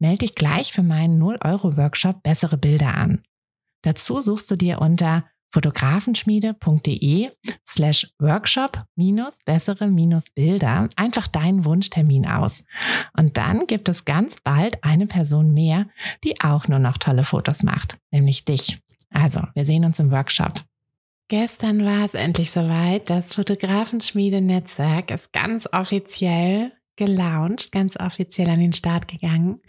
Melde dich gleich für meinen 0-Euro-Workshop Bessere Bilder an. Dazu suchst du dir unter fotografenschmiede.de slash workshop minus bessere minus Bilder einfach deinen Wunschtermin aus. Und dann gibt es ganz bald eine Person mehr, die auch nur noch tolle Fotos macht, nämlich dich. Also, wir sehen uns im Workshop. Gestern war es endlich soweit. Das Fotografenschmiede-Netzwerk ist ganz offiziell gelauncht, ganz offiziell an den Start gegangen.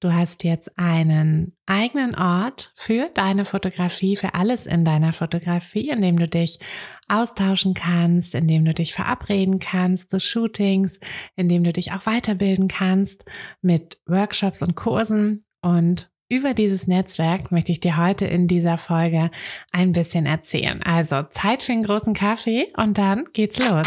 Du hast jetzt einen eigenen Ort für deine Fotografie, für alles in deiner Fotografie, in dem du dich austauschen kannst, in dem du dich verabreden kannst zu Shootings, in dem du dich auch weiterbilden kannst mit Workshops und Kursen und über dieses Netzwerk möchte ich dir heute in dieser Folge ein bisschen erzählen. Also Zeit für einen großen Kaffee und dann geht's los.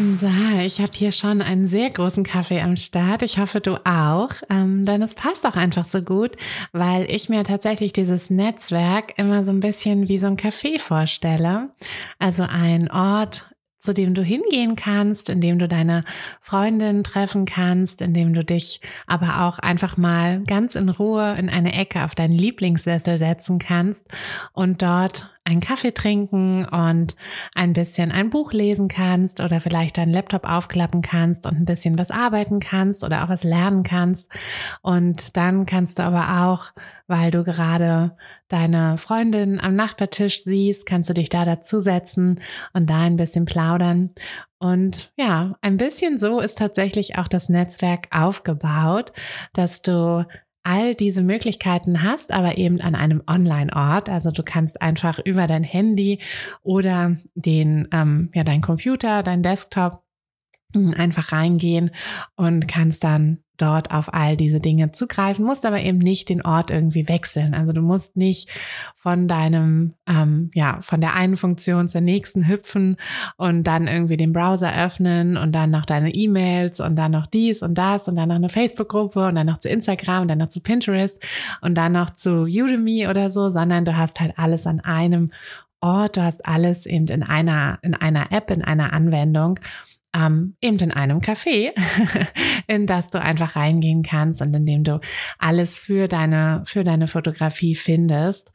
So, ich habe hier schon einen sehr großen Kaffee am Start. Ich hoffe, du auch. Ähm, denn es passt auch einfach so gut, weil ich mir tatsächlich dieses Netzwerk immer so ein bisschen wie so ein Café vorstelle. Also ein Ort, zu dem du hingehen kannst, in dem du deine Freundin treffen kannst, in dem du dich aber auch einfach mal ganz in Ruhe in eine Ecke auf deinen Lieblingssessel setzen kannst und dort einen Kaffee trinken und ein bisschen ein Buch lesen kannst oder vielleicht deinen Laptop aufklappen kannst und ein bisschen was arbeiten kannst oder auch was lernen kannst. Und dann kannst du aber auch, weil du gerade deine Freundin am Nachbartisch siehst, kannst du dich da dazusetzen und da ein bisschen plaudern. Und ja, ein bisschen so ist tatsächlich auch das Netzwerk aufgebaut, dass du all diese Möglichkeiten hast, aber eben an einem Online-Ort. Also du kannst einfach über dein Handy oder den, ähm, ja, dein Computer, dein Desktop hm, einfach reingehen und kannst dann dort auf all diese Dinge zugreifen, musst aber eben nicht den Ort irgendwie wechseln. Also du musst nicht von deinem, ähm, ja, von der einen Funktion zur nächsten hüpfen und dann irgendwie den Browser öffnen und dann noch deine E-Mails und dann noch dies und das und dann noch eine Facebook-Gruppe und dann noch zu Instagram und dann noch zu Pinterest und dann noch zu Udemy oder so, sondern du hast halt alles an einem Ort, du hast alles eben in einer, in einer App, in einer Anwendung ähm, eben in einem Café, in das du einfach reingehen kannst und in dem du alles für deine, für deine Fotografie findest.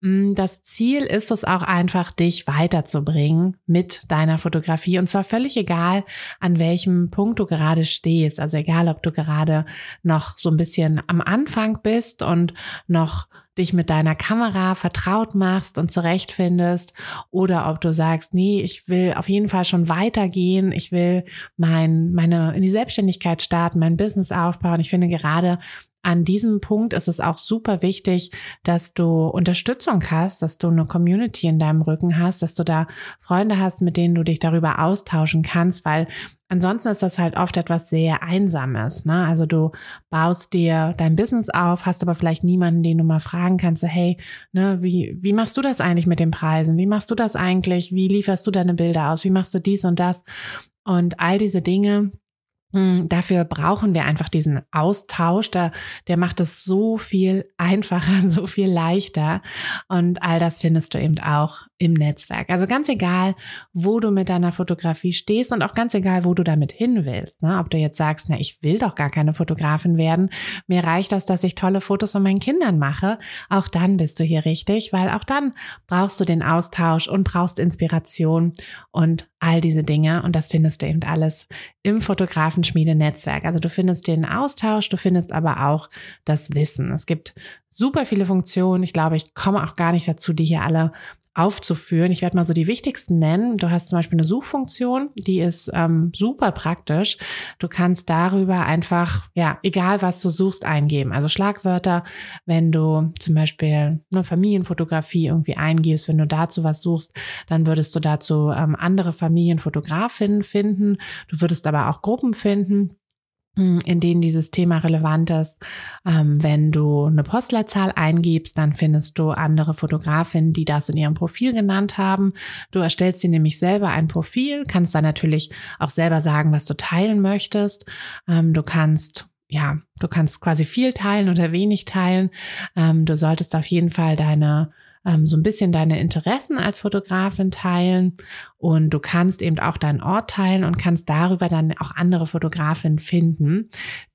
Mm, das Ziel ist es auch einfach, dich weiterzubringen mit deiner Fotografie. Und zwar völlig egal, an welchem Punkt du gerade stehst. Also egal, ob du gerade noch so ein bisschen am Anfang bist und noch dich mit deiner Kamera vertraut machst und zurechtfindest oder ob du sagst, nee, ich will auf jeden Fall schon weitergehen, ich will mein, meine, in die Selbstständigkeit starten, mein Business aufbauen. Ich finde gerade an diesem Punkt ist es auch super wichtig, dass du Unterstützung hast, dass du eine Community in deinem Rücken hast, dass du da Freunde hast, mit denen du dich darüber austauschen kannst, weil ansonsten ist das halt oft etwas sehr Einsames. Ne? Also du baust dir dein Business auf, hast aber vielleicht niemanden, den du mal fragen kannst, so hey, ne, wie, wie machst du das eigentlich mit den Preisen? Wie machst du das eigentlich? Wie lieferst du deine Bilder aus? Wie machst du dies und das? Und all diese Dinge dafür brauchen wir einfach diesen Austausch. Der, der macht es so viel einfacher, so viel leichter. Und all das findest du eben auch im Netzwerk. Also ganz egal, wo du mit deiner Fotografie stehst und auch ganz egal, wo du damit hin willst. Ne? Ob du jetzt sagst, na, ich will doch gar keine Fotografin werden. Mir reicht das, dass ich tolle Fotos von meinen Kindern mache. Auch dann bist du hier richtig, weil auch dann brauchst du den Austausch und brauchst Inspiration und all diese Dinge. Und das findest du eben alles im Fotografenschmiede-Netzwerk. Also du findest den Austausch, du findest aber auch das Wissen. Es gibt super viele Funktionen. Ich glaube, ich komme auch gar nicht dazu, die hier alle aufzuführen. Ich werde mal so die wichtigsten nennen. Du hast zum Beispiel eine Suchfunktion, die ist ähm, super praktisch. Du kannst darüber einfach, ja, egal was du suchst, eingeben. Also Schlagwörter, wenn du zum Beispiel eine Familienfotografie irgendwie eingibst, wenn du dazu was suchst, dann würdest du dazu ähm, andere Familienfotografinnen finden. Du würdest aber auch Gruppen finden in denen dieses Thema relevant ist. Ähm, wenn du eine Postleitzahl eingibst, dann findest du andere Fotografinnen, die das in ihrem Profil genannt haben. Du erstellst dir nämlich selber ein Profil, kannst dann natürlich auch selber sagen, was du teilen möchtest. Ähm, du kannst ja, du kannst quasi viel teilen oder wenig teilen. Ähm, du solltest auf jeden Fall deine ähm, so ein bisschen deine Interessen als Fotografin teilen und du kannst eben auch deinen Ort teilen und kannst darüber dann auch andere Fotografinnen finden,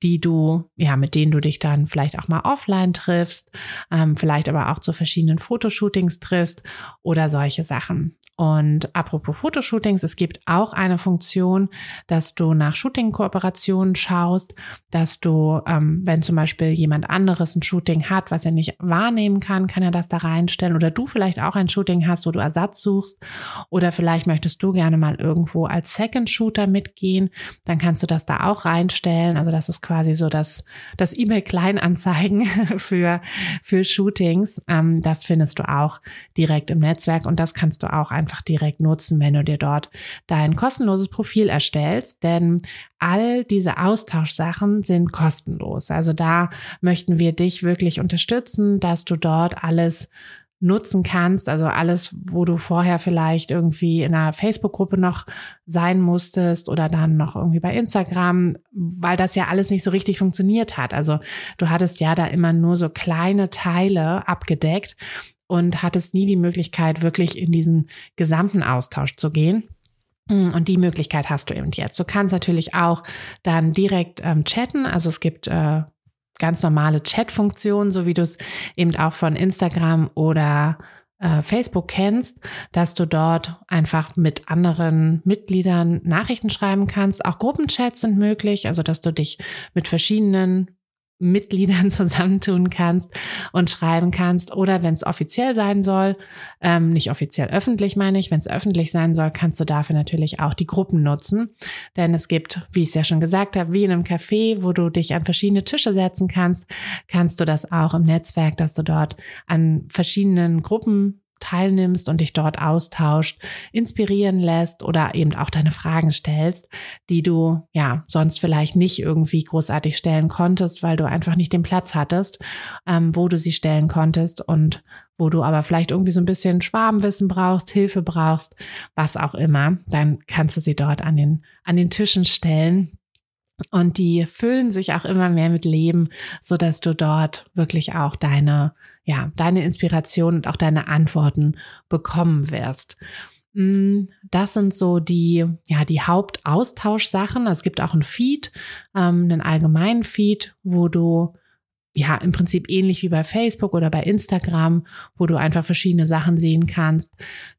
die du, ja, mit denen du dich dann vielleicht auch mal offline triffst, ähm, vielleicht aber auch zu verschiedenen Fotoshootings triffst oder solche Sachen. Und apropos Fotoshootings, es gibt auch eine Funktion, dass du nach Shooting-Kooperationen schaust, dass du, ähm, wenn zum Beispiel jemand anderes ein Shooting hat, was er nicht wahrnehmen kann, kann er das da reinstellen. Oder du vielleicht auch ein Shooting hast, wo du Ersatz suchst. Oder vielleicht möchtest du gerne mal irgendwo als Second Shooter mitgehen, dann kannst du das da auch reinstellen. Also das ist quasi so das, das E-Mail Kleinanzeigen für, für Shootings. Ähm, das findest du auch direkt im Netzwerk und das kannst du auch einfach direkt nutzen, wenn du dir dort dein kostenloses Profil erstellst, denn all diese Austauschsachen sind kostenlos. Also da möchten wir dich wirklich unterstützen, dass du dort alles nutzen kannst, also alles, wo du vorher vielleicht irgendwie in einer Facebook-Gruppe noch sein musstest oder dann noch irgendwie bei Instagram, weil das ja alles nicht so richtig funktioniert hat. Also du hattest ja da immer nur so kleine Teile abgedeckt und hattest nie die Möglichkeit, wirklich in diesen gesamten Austausch zu gehen. Und die Möglichkeit hast du eben jetzt. Du kannst natürlich auch dann direkt ähm, chatten. Also es gibt äh, ganz normale Chat-Funktionen, so wie du es eben auch von Instagram oder äh, Facebook kennst, dass du dort einfach mit anderen Mitgliedern Nachrichten schreiben kannst. Auch Gruppenchats sind möglich, also dass du dich mit verschiedenen Mitgliedern zusammentun kannst und schreiben kannst. Oder wenn es offiziell sein soll, ähm, nicht offiziell öffentlich meine ich, wenn es öffentlich sein soll, kannst du dafür natürlich auch die Gruppen nutzen. Denn es gibt, wie ich es ja schon gesagt habe, wie in einem Café, wo du dich an verschiedene Tische setzen kannst, kannst du das auch im Netzwerk, dass du dort an verschiedenen Gruppen teilnimmst und dich dort austauscht, inspirieren lässt oder eben auch deine Fragen stellst, die du ja sonst vielleicht nicht irgendwie großartig stellen konntest, weil du einfach nicht den Platz hattest, ähm, wo du sie stellen konntest und wo du aber vielleicht irgendwie so ein bisschen Schwabenwissen brauchst, Hilfe brauchst, was auch immer, dann kannst du sie dort an den, an den Tischen stellen. Und die füllen sich auch immer mehr mit Leben, so dass du dort wirklich auch deine ja, deine Inspiration und auch deine Antworten bekommen wirst. Mm, das sind so die, ja, die Hauptaustauschsachen. Es gibt auch einen Feed, ähm, einen allgemeinen Feed, wo du ja, im Prinzip ähnlich wie bei Facebook oder bei Instagram, wo du einfach verschiedene Sachen sehen kannst.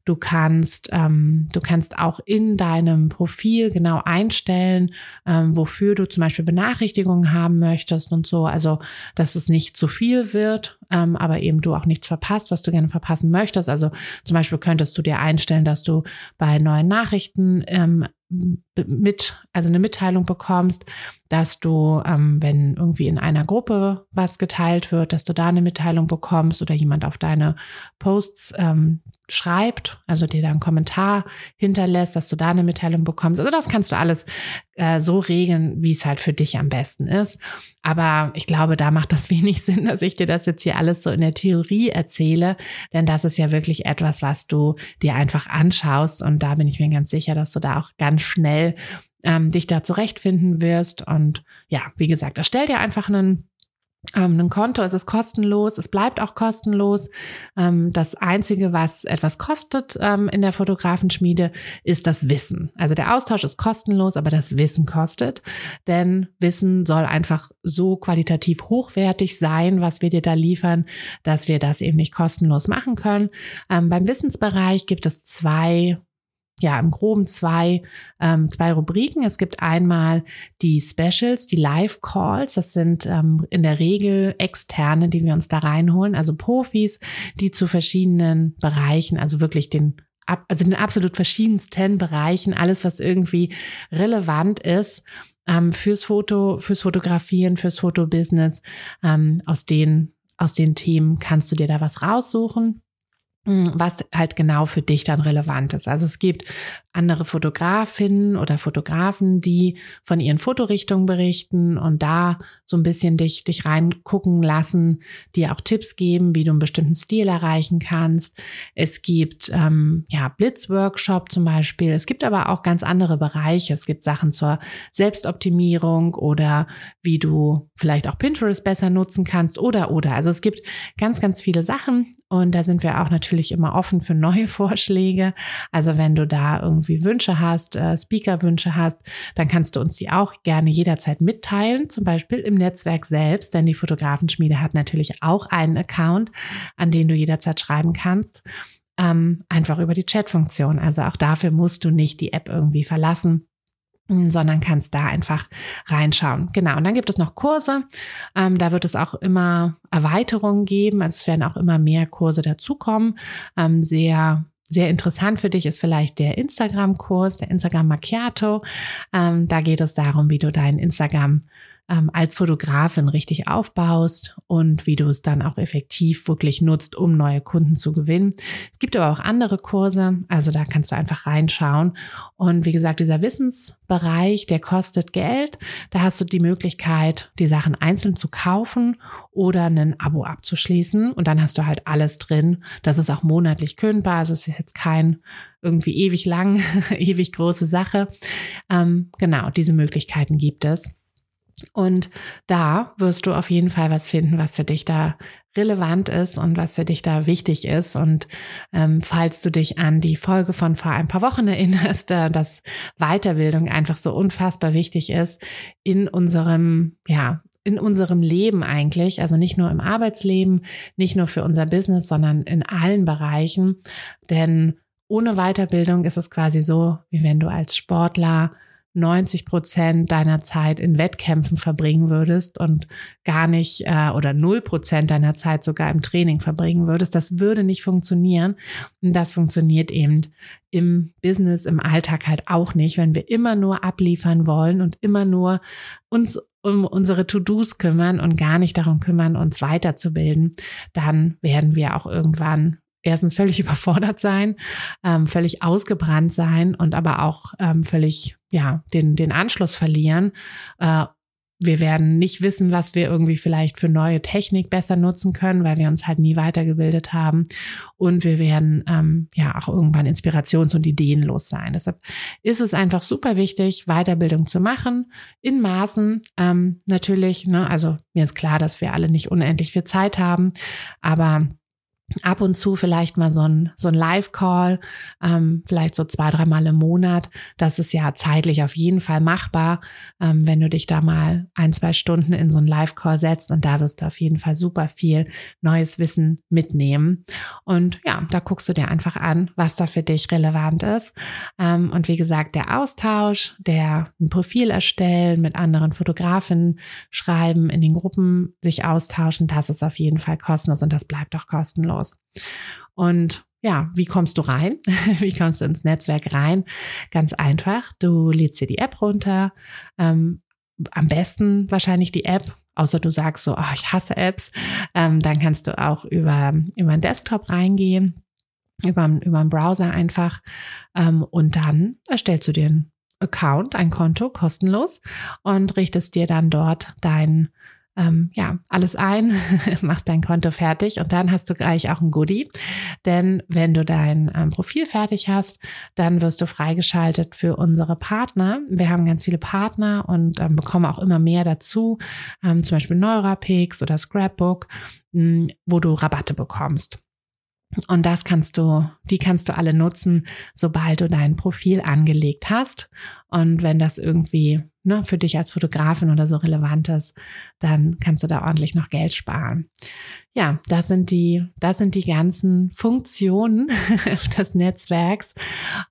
Du kannst, ähm, du kannst auch in deinem Profil genau einstellen, ähm, wofür du zum Beispiel Benachrichtigungen haben möchtest und so. Also, dass es nicht zu viel wird, ähm, aber eben du auch nichts verpasst, was du gerne verpassen möchtest. Also zum Beispiel könntest du dir einstellen, dass du bei neuen Nachrichten ähm, mit, also eine Mitteilung bekommst, dass du, ähm, wenn irgendwie in einer Gruppe was geteilt wird, dass du da eine Mitteilung bekommst oder jemand auf deine Posts ähm, schreibt, also dir da einen Kommentar hinterlässt, dass du da eine Mitteilung bekommst. Also das kannst du alles äh, so regeln, wie es halt für dich am besten ist. Aber ich glaube, da macht das wenig Sinn, dass ich dir das jetzt hier alles so in der Theorie erzähle, denn das ist ja wirklich etwas, was du dir einfach anschaust und da bin ich mir ganz sicher, dass du da auch ganz schnell ähm, dich da zurechtfinden wirst. Und ja, wie gesagt, erstell dir einfach einen ähm, ein Konto, es ist kostenlos, es bleibt auch kostenlos. Ähm, das Einzige, was etwas kostet ähm, in der Fotografenschmiede, ist das Wissen. Also der Austausch ist kostenlos, aber das Wissen kostet. Denn Wissen soll einfach so qualitativ hochwertig sein, was wir dir da liefern, dass wir das eben nicht kostenlos machen können. Ähm, beim Wissensbereich gibt es zwei ja im Groben zwei, ähm, zwei Rubriken. Es gibt einmal die Specials, die Live-Calls. Das sind ähm, in der Regel Externe, die wir uns da reinholen, also Profis, die zu verschiedenen Bereichen, also wirklich den also den absolut verschiedensten Bereichen, alles, was irgendwie relevant ist, ähm, fürs Foto, fürs Fotografieren, fürs Fotobusiness, ähm, aus den, aus den Themen kannst du dir da was raussuchen was halt genau für dich dann relevant ist. Also es gibt andere Fotografinnen oder Fotografen, die von ihren Fotorichtungen berichten und da so ein bisschen dich, dich reingucken lassen, dir auch Tipps geben, wie du einen bestimmten Stil erreichen kannst. Es gibt ähm, ja Blitzworkshop zum Beispiel. Es gibt aber auch ganz andere Bereiche. Es gibt Sachen zur Selbstoptimierung oder wie du vielleicht auch Pinterest besser nutzen kannst oder oder. Also es gibt ganz, ganz viele Sachen und da sind wir auch natürlich immer offen für neue Vorschläge. Also wenn du da irgendwie Wünsche hast, äh, Speaker-Wünsche hast, dann kannst du uns die auch gerne jederzeit mitteilen, zum Beispiel im Netzwerk selbst, denn die Fotografenschmiede hat natürlich auch einen Account, an den du jederzeit schreiben kannst. Ähm, einfach über die Chat-Funktion. Also auch dafür musst du nicht die App irgendwie verlassen sondern kannst da einfach reinschauen. Genau. Und dann gibt es noch Kurse. Ähm, da wird es auch immer Erweiterungen geben. Also es werden auch immer mehr Kurse dazukommen. Ähm, sehr sehr interessant für dich ist vielleicht der Instagram-Kurs, der Instagram Macchiato. Ähm, da geht es darum, wie du dein Instagram ähm, als Fotografin richtig aufbaust und wie du es dann auch effektiv wirklich nutzt, um neue Kunden zu gewinnen. Es gibt aber auch andere Kurse, also da kannst du einfach reinschauen. Und wie gesagt, dieser Wissensbereich, der kostet Geld. Da hast du die Möglichkeit, die Sachen einzeln zu kaufen oder ein Abo abzuschließen. Und dann hast du halt alles drin. Das ist auch monatlich kündbar. Also es ist jetzt kein irgendwie ewig lang, ewig große Sache. Ähm, genau, diese Möglichkeiten gibt es. Und da wirst du auf jeden Fall was finden, was für dich da relevant ist und was für dich da wichtig ist. Und ähm, falls du dich an die Folge von vor ein paar Wochen erinnerst, äh, dass Weiterbildung einfach so unfassbar wichtig ist in unserem, ja, in unserem Leben eigentlich, also nicht nur im Arbeitsleben, nicht nur für unser Business, sondern in allen Bereichen. Denn ohne Weiterbildung ist es quasi so, wie wenn du als Sportler 90 Prozent deiner Zeit in Wettkämpfen verbringen würdest und gar nicht äh, oder null Prozent deiner Zeit sogar im Training verbringen würdest, das würde nicht funktionieren. Und das funktioniert eben im Business, im Alltag halt auch nicht, wenn wir immer nur abliefern wollen und immer nur uns um unsere To-Dos kümmern und gar nicht darum kümmern, uns weiterzubilden, dann werden wir auch irgendwann erstens völlig überfordert sein, ähm, völlig ausgebrannt sein und aber auch ähm, völlig, ja, den, den Anschluss verlieren. Äh, wir werden nicht wissen, was wir irgendwie vielleicht für neue Technik besser nutzen können, weil wir uns halt nie weitergebildet haben. Und wir werden ähm, ja auch irgendwann inspirations- und ideenlos sein. Deshalb ist es einfach super wichtig, Weiterbildung zu machen, in Maßen ähm, natürlich. Ne? Also mir ist klar, dass wir alle nicht unendlich viel Zeit haben, aber ab und zu vielleicht mal so ein, so ein Live-Call, ähm, vielleicht so zwei, dreimal im Monat. Das ist ja zeitlich auf jeden Fall machbar, ähm, wenn du dich da mal ein, zwei Stunden in so ein Live-Call setzt und da wirst du auf jeden Fall super viel neues Wissen mitnehmen. Und ja, da guckst du dir einfach an, was da für dich relevant ist. Ähm, und wie gesagt, der Austausch, der ein Profil erstellen, mit anderen Fotografen schreiben, in den Gruppen sich austauschen, das ist auf jeden Fall kostenlos und das bleibt auch kostenlos aus. Und ja, wie kommst du rein? wie kommst du ins Netzwerk rein? Ganz einfach. Du lädst dir die App runter. Ähm, am besten wahrscheinlich die App, außer du sagst so, oh, ich hasse Apps. Ähm, dann kannst du auch über, über einen Desktop reingehen, über, über einen Browser einfach. Ähm, und dann erstellst du dir einen Account, ein Konto kostenlos und richtest dir dann dort dein ähm, ja, alles ein, machst dein Konto fertig und dann hast du gleich auch ein Goodie. Denn wenn du dein ähm, Profil fertig hast, dann wirst du freigeschaltet für unsere Partner. Wir haben ganz viele Partner und ähm, bekommen auch immer mehr dazu, ähm, zum Beispiel Neurapix oder Scrapbook, mh, wo du Rabatte bekommst. Und das kannst du, die kannst du alle nutzen, sobald du dein Profil angelegt hast. Und wenn das irgendwie ne, für dich als Fotografin oder so relevant ist, dann kannst du da ordentlich noch Geld sparen. Ja, das sind die, das sind die ganzen Funktionen des Netzwerks.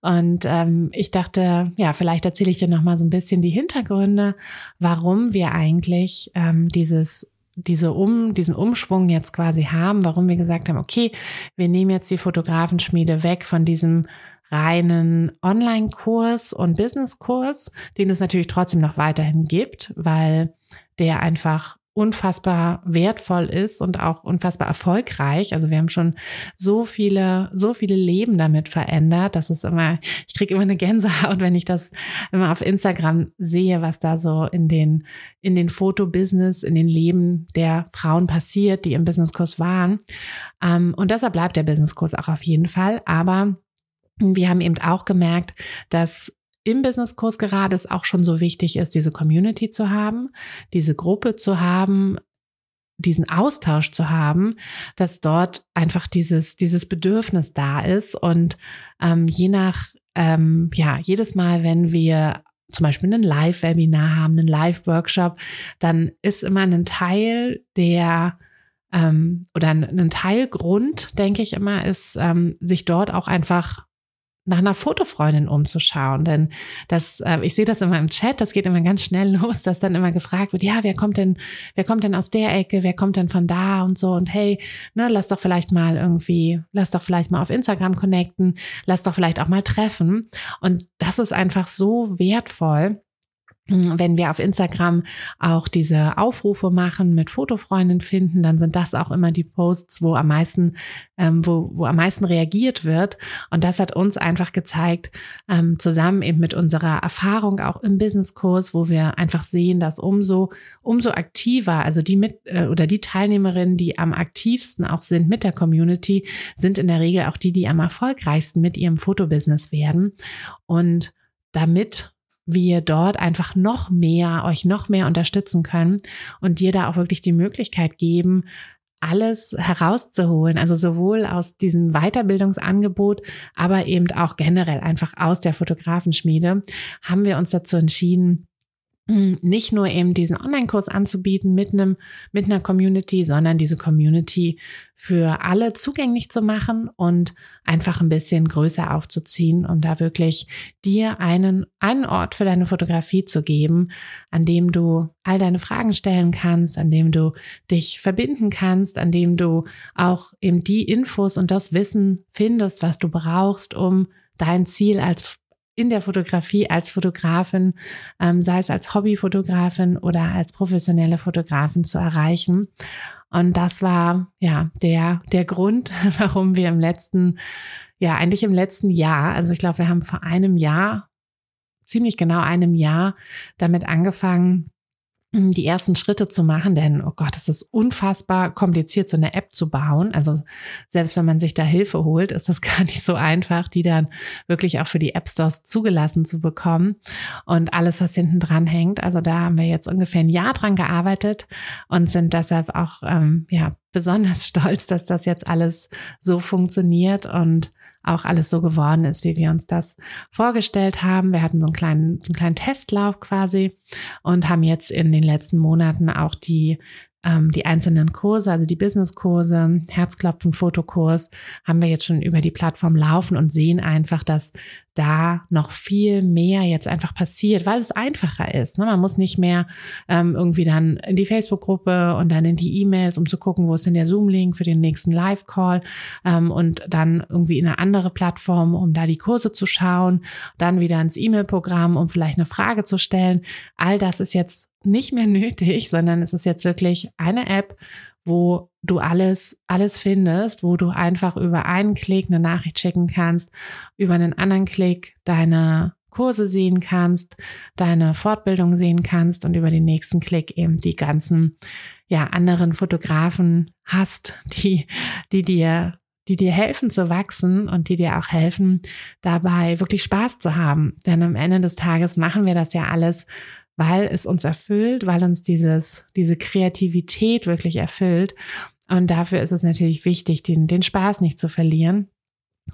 Und ähm, ich dachte, ja, vielleicht erzähle ich dir noch mal so ein bisschen die Hintergründe, warum wir eigentlich ähm, dieses diese um, diesen Umschwung jetzt quasi haben, warum wir gesagt haben, okay, wir nehmen jetzt die Fotografenschmiede weg von diesem reinen Online-Kurs und Business-Kurs, den es natürlich trotzdem noch weiterhin gibt, weil der einfach unfassbar wertvoll ist und auch unfassbar erfolgreich. Also wir haben schon so viele, so viele Leben damit verändert. Das ist immer, ich kriege immer eine Gänsehaut, wenn ich das immer auf Instagram sehe, was da so in den, in den Fotobusiness, in den Leben der Frauen passiert, die im Businesskurs waren. Ähm, und deshalb bleibt der Businesskurs auch auf jeden Fall. Aber wir haben eben auch gemerkt, dass im Businesskurs gerade es auch schon so wichtig ist, diese Community zu haben, diese Gruppe zu haben, diesen Austausch zu haben, dass dort einfach dieses, dieses Bedürfnis da ist. Und ähm, je nach, ähm, ja, jedes Mal, wenn wir zum Beispiel ein Live-Webinar haben, einen Live-Workshop, dann ist immer ein Teil der ähm, oder ein Teilgrund, denke ich immer, ist, ähm, sich dort auch einfach nach einer Fotofreundin umzuschauen. Denn das, äh, ich sehe das immer im Chat, das geht immer ganz schnell los, dass dann immer gefragt wird, ja, wer kommt denn, wer kommt denn aus der Ecke, wer kommt denn von da und so und hey, ne, lass doch vielleicht mal irgendwie, lass doch vielleicht mal auf Instagram connecten, lass doch vielleicht auch mal treffen. Und das ist einfach so wertvoll wenn wir auf Instagram auch diese Aufrufe machen mit Fotofreundin finden, dann sind das auch immer die Posts, wo am meisten, ähm, wo, wo am meisten reagiert wird. Und das hat uns einfach gezeigt, ähm, zusammen eben mit unserer Erfahrung auch im Businesskurs, wo wir einfach sehen, dass umso, umso aktiver, also die mit äh, oder die Teilnehmerinnen, die am aktivsten auch sind mit der Community, sind in der Regel auch die, die am erfolgreichsten mit ihrem Fotobusiness werden. Und damit wir dort einfach noch mehr, euch noch mehr unterstützen können und dir da auch wirklich die Möglichkeit geben, alles herauszuholen, also sowohl aus diesem Weiterbildungsangebot, aber eben auch generell einfach aus der Fotografenschmiede, haben wir uns dazu entschieden, nicht nur eben diesen Online-Kurs anzubieten mit einem, mit einer Community, sondern diese Community für alle zugänglich zu machen und einfach ein bisschen größer aufzuziehen, um da wirklich dir einen, einen Ort für deine Fotografie zu geben, an dem du all deine Fragen stellen kannst, an dem du dich verbinden kannst, an dem du auch eben die Infos und das Wissen findest, was du brauchst, um dein Ziel als in der Fotografie als Fotografin, ähm, sei es als Hobbyfotografin oder als professionelle Fotografin zu erreichen. Und das war ja der, der Grund, warum wir im letzten, ja, eigentlich im letzten Jahr, also ich glaube, wir haben vor einem Jahr, ziemlich genau einem Jahr damit angefangen, die ersten Schritte zu machen, denn oh Gott, es ist unfassbar kompliziert, so eine App zu bauen. Also selbst wenn man sich da Hilfe holt, ist das gar nicht so einfach, die dann wirklich auch für die App Stores zugelassen zu bekommen und alles, was hinten dran hängt. Also da haben wir jetzt ungefähr ein Jahr dran gearbeitet und sind deshalb auch ähm, ja besonders stolz, dass das jetzt alles so funktioniert und auch alles so geworden ist, wie wir uns das vorgestellt haben. Wir hatten so einen kleinen, einen kleinen Testlauf quasi und haben jetzt in den letzten Monaten auch die ähm, die einzelnen Kurse, also die Business-Kurse, Herzklopfen, Fotokurs, haben wir jetzt schon über die Plattform laufen und sehen einfach, dass da noch viel mehr jetzt einfach passiert, weil es einfacher ist. Ne? Man muss nicht mehr ähm, irgendwie dann in die Facebook-Gruppe und dann in die E-Mails, um zu gucken, wo ist denn der Zoom-Link für den nächsten Live-Call ähm, und dann irgendwie in eine andere Plattform, um da die Kurse zu schauen, dann wieder ins E-Mail-Programm, um vielleicht eine Frage zu stellen. All das ist jetzt nicht mehr nötig, sondern es ist jetzt wirklich eine App, wo du alles, alles findest, wo du einfach über einen Klick eine Nachricht schicken kannst, über einen anderen Klick deine Kurse sehen kannst, deine Fortbildung sehen kannst und über den nächsten Klick eben die ganzen ja, anderen Fotografen hast, die, die dir die dir helfen zu wachsen und die dir auch helfen, dabei wirklich Spaß zu haben. Denn am Ende des Tages machen wir das ja alles, weil es uns erfüllt, weil uns dieses, diese Kreativität wirklich erfüllt. Und dafür ist es natürlich wichtig, den, den Spaß nicht zu verlieren.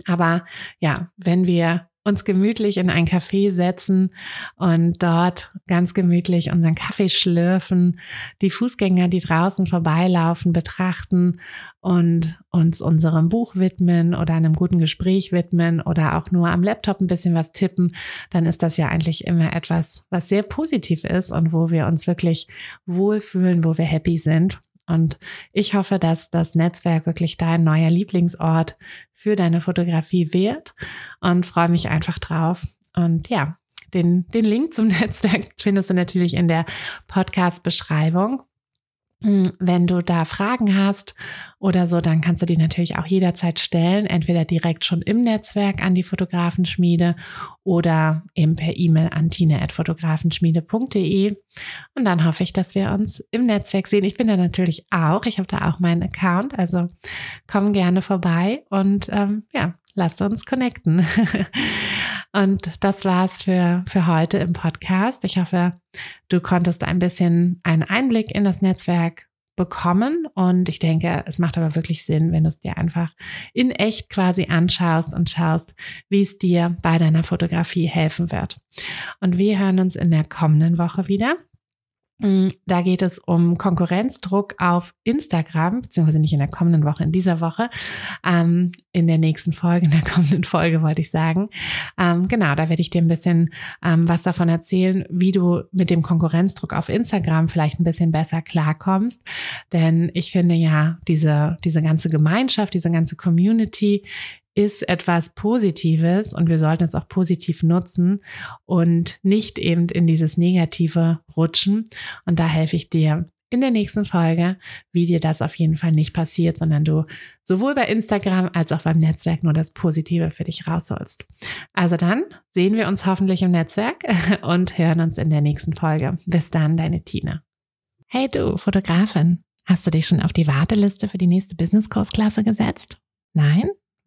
Aber ja, wenn wir uns gemütlich in ein Café setzen und dort ganz gemütlich unseren Kaffee schlürfen, die Fußgänger, die draußen vorbeilaufen, betrachten und uns unserem Buch widmen oder einem guten Gespräch widmen oder auch nur am Laptop ein bisschen was tippen, dann ist das ja eigentlich immer etwas, was sehr positiv ist und wo wir uns wirklich wohlfühlen, wo wir happy sind. Und ich hoffe, dass das Netzwerk wirklich dein neuer Lieblingsort für deine Fotografie wird und freue mich einfach drauf. Und ja, den, den Link zum Netzwerk findest du natürlich in der Podcast-Beschreibung. Hm, wenn du da Fragen hast oder so, dann kannst du die natürlich auch jederzeit stellen, entweder direkt schon im Netzwerk an die Fotografenschmiede oder eben per E-Mail an tine.fotografenschmiede.de. Und dann hoffe ich, dass wir uns im Netzwerk sehen. Ich bin da natürlich auch. Ich habe da auch meinen Account, also komm gerne vorbei und ähm, ja, lasst uns connecten. Und das war's für, für heute im Podcast. Ich hoffe, du konntest ein bisschen einen Einblick in das Netzwerk bekommen. Und ich denke, es macht aber wirklich Sinn, wenn du es dir einfach in echt quasi anschaust und schaust, wie es dir bei deiner Fotografie helfen wird. Und wir hören uns in der kommenden Woche wieder. Mm, da geht es um Konkurrenzdruck auf Instagram, beziehungsweise nicht in der kommenden Woche, in dieser Woche, ähm, in der nächsten Folge, in der kommenden Folge wollte ich sagen. Ähm, genau, da werde ich dir ein bisschen ähm, was davon erzählen, wie du mit dem Konkurrenzdruck auf Instagram vielleicht ein bisschen besser klarkommst. Denn ich finde ja, diese, diese ganze Gemeinschaft, diese ganze Community ist etwas Positives und wir sollten es auch positiv nutzen und nicht eben in dieses Negative rutschen. Und da helfe ich dir in der nächsten Folge, wie dir das auf jeden Fall nicht passiert, sondern du sowohl bei Instagram als auch beim Netzwerk nur das Positive für dich rausholst. Also dann sehen wir uns hoffentlich im Netzwerk und hören uns in der nächsten Folge. Bis dann, deine Tina. Hey du, Fotografin, hast du dich schon auf die Warteliste für die nächste Business-Kursklasse gesetzt? Nein?